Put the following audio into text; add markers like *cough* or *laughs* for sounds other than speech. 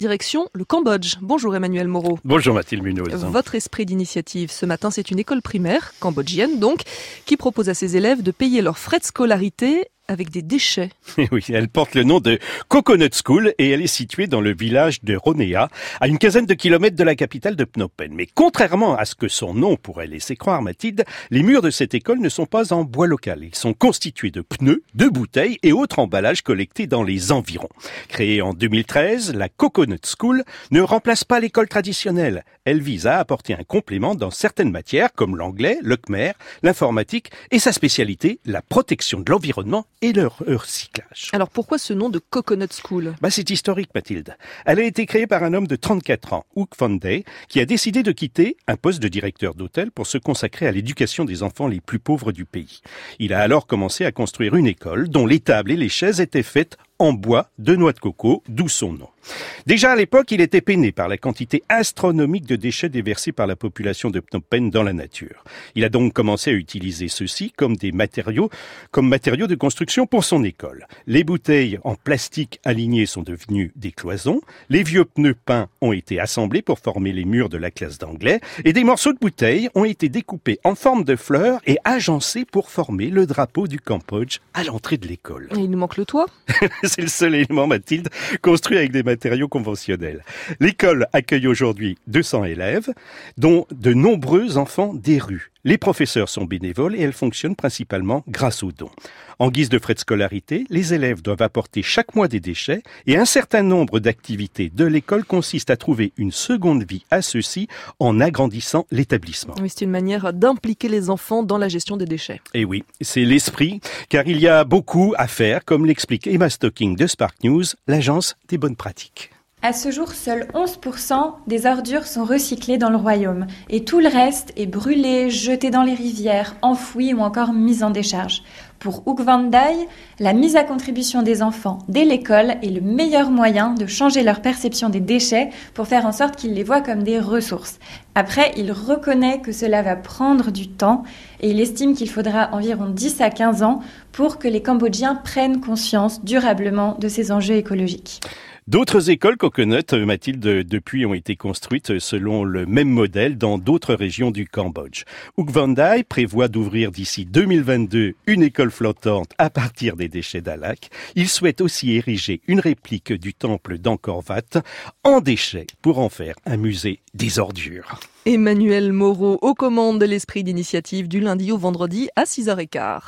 Direction le Cambodge. Bonjour Emmanuel Moreau. Bonjour Mathilde Munoz. Votre esprit d'initiative ce matin, c'est une école primaire, cambodgienne donc, qui propose à ses élèves de payer leurs frais de scolarité avec des déchets. *laughs* Oui, elle porte le nom de Coconut School et elle est située dans le village de Ronea, à une quinzaine de kilomètres de la capitale de Phnom. Mais contrairement à ce que son nom pourrait laisser croire, Mathilde, les murs de cette école ne sont pas en bois local. Ils sont constitués de pneus, de bouteilles et autres emballages collectés dans les environs. Créée en 2013, la Coconut School ne remplace pas l'école traditionnelle. Elle vise à apporter un complément dans certaines matières comme l'anglais, le khmer, l'informatique et sa spécialité, la protection de l'environnement et leur recyclage. Alors pourquoi ce nom de Coconut School? Bah, C'est historique, Mathilde. Elle a été créée par un homme de 34 ans, Hook Van Day, qui a décidé de quitter un poste de directeur d'hôtel pour se consacrer à l'éducation des enfants les plus pauvres du pays. Il a alors commencé à construire une école dont les tables et les chaises étaient faites en bois de noix de coco, d'où son nom. Déjà à l'époque, il était peiné par la quantité astronomique de déchets déversés par la population de Phnom Penh dans la nature. Il a donc commencé à utiliser ceux-ci comme des matériaux, comme matériaux de construction pour son école. Les bouteilles en plastique alignées sont devenues des cloisons, les vieux pneus peints ont été assemblés pour former les murs de la classe d'anglais, et des morceaux de bouteilles ont été découpés en forme de fleurs et agencés pour former le drapeau du Cambodge à l'entrée de l'école. Il nous manque le toit *laughs* *laughs* c'est le seul élément, Mathilde, construit avec des matériaux conventionnels. L'école accueille aujourd'hui 200 élèves, dont de nombreux enfants des rues. Les professeurs sont bénévoles et elle fonctionne principalement grâce aux dons. En guise de frais de scolarité, les élèves doivent apporter chaque mois des déchets et un certain nombre d'activités de l'école consistent à trouver une seconde vie à ceux-ci en agrandissant l'établissement. Oui, c'est une manière d'impliquer les enfants dans la gestion des déchets. Et oui, c'est l'esprit, car il y a beaucoup à faire, comme l'explique Emma Stocking de Spark News, l'agence des bonnes pratiques. À ce jour, seuls 11% des ordures sont recyclées dans le royaume et tout le reste est brûlé, jeté dans les rivières, enfoui ou encore mis en décharge. Pour Hook la mise à contribution des enfants dès l'école est le meilleur moyen de changer leur perception des déchets pour faire en sorte qu'ils les voient comme des ressources. Après, il reconnaît que cela va prendre du temps et il estime qu'il faudra environ 10 à 15 ans pour que les Cambodgiens prennent conscience durablement de ces enjeux écologiques. D'autres écoles Coconut, Mathilde, depuis ont été construites selon le même modèle dans d'autres régions du Cambodge. Dai prévoit d'ouvrir d'ici 2022 une école flottante à partir des déchets d'Alak. Il souhaite aussi ériger une réplique du temple d'Angkor Wat en déchets pour en faire un musée des ordures. Emmanuel Moreau aux commandes de l'esprit d'initiative du lundi au vendredi à 6h15.